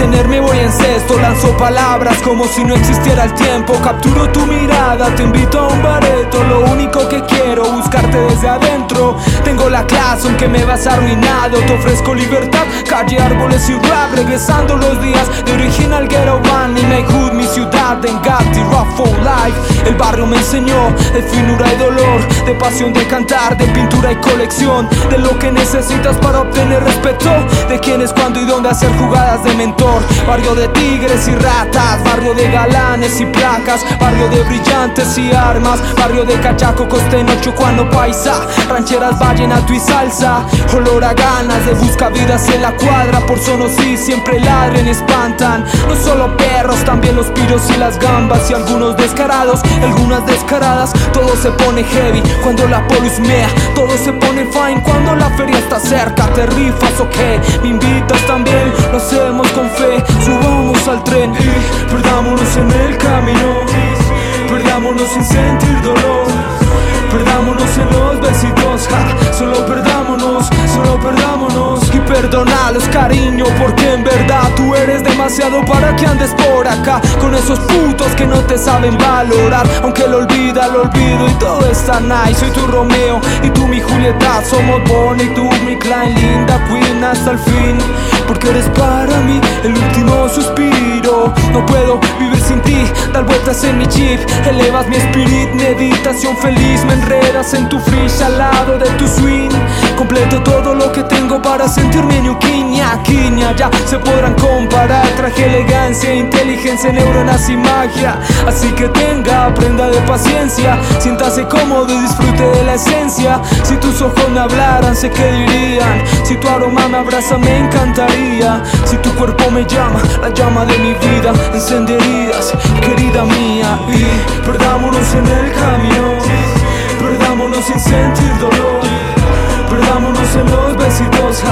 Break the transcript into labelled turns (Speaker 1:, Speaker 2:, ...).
Speaker 1: mantenerme voy en cesto. Lanzo palabras como si no existiera el tiempo. Capturo tu mirada, te invito a un bareto. Lo único que quiero, buscarte desde adentro. Tengo la clase aunque me vas arruinado. Te ofrezco libertad, calle, árboles y rap. Regresando los días de original ghetto van Y my hood, mi ciudad, en Gatti, rough for life El barrio me enseñó de finura y dolor De pasión de cantar, de pintura y colección De lo que necesitas para obtener respeto De quién es, cuándo y dónde hacer jugadas de mentor Barrio de tigres y ratas Barrio de galanes y placas Barrio de brillantes y armas Barrio de cachaco, costeño, chucuano, paisa Rancheras, vallenato y salsa Olor a ganas de busca vidas en la cuadra Por sonos y siempre ladren espantan No solo perros, también los piros y las gambas Y algunos descarados, algunas descaradas Todo se pone heavy. Cuando la polis mea Todo se pone fine. Cuando la feria está cerca Te rifas o qué, me invitas también Lo hacemos con fe, subamos al tren Y perdámonos en el camino. Perdámonos sin sentir dolor. Perdámonos en los besitos, solo perdámonos, solo perdámonos. Y perdonalos cariño, porque en verdad para que andes por acá. Con esos putos que no te saben valorar. Aunque lo olvida, lo olvido y todo está nice. Soy tu Romeo y tú mi Julieta. Somos Bonnie, tú mi Klein, linda Queen hasta el fin. Porque eres para mí el último suspiro. No puedo vivir sin ti, dar vueltas en mi chip Elevas mi spirit, meditación feliz. Me enredas en tu fridge al lado de tu swing. Completo todo lo que tengo para quiña Ya se podrán comparar, traje elegancia, inteligencia, neuronas y magia. Así que tenga prenda de paciencia. Siéntase cómodo y disfrute de la esencia. Si tus ojos me hablaran, sé que dirían. Si tu aroma me abraza, me encantaría. Si tu cuerpo me llama, la llama de mi vida. Encenderías, querida mía. Y perdámonos en el camino Perdámonos sin sentir dolor. Perdámonos en los besitos,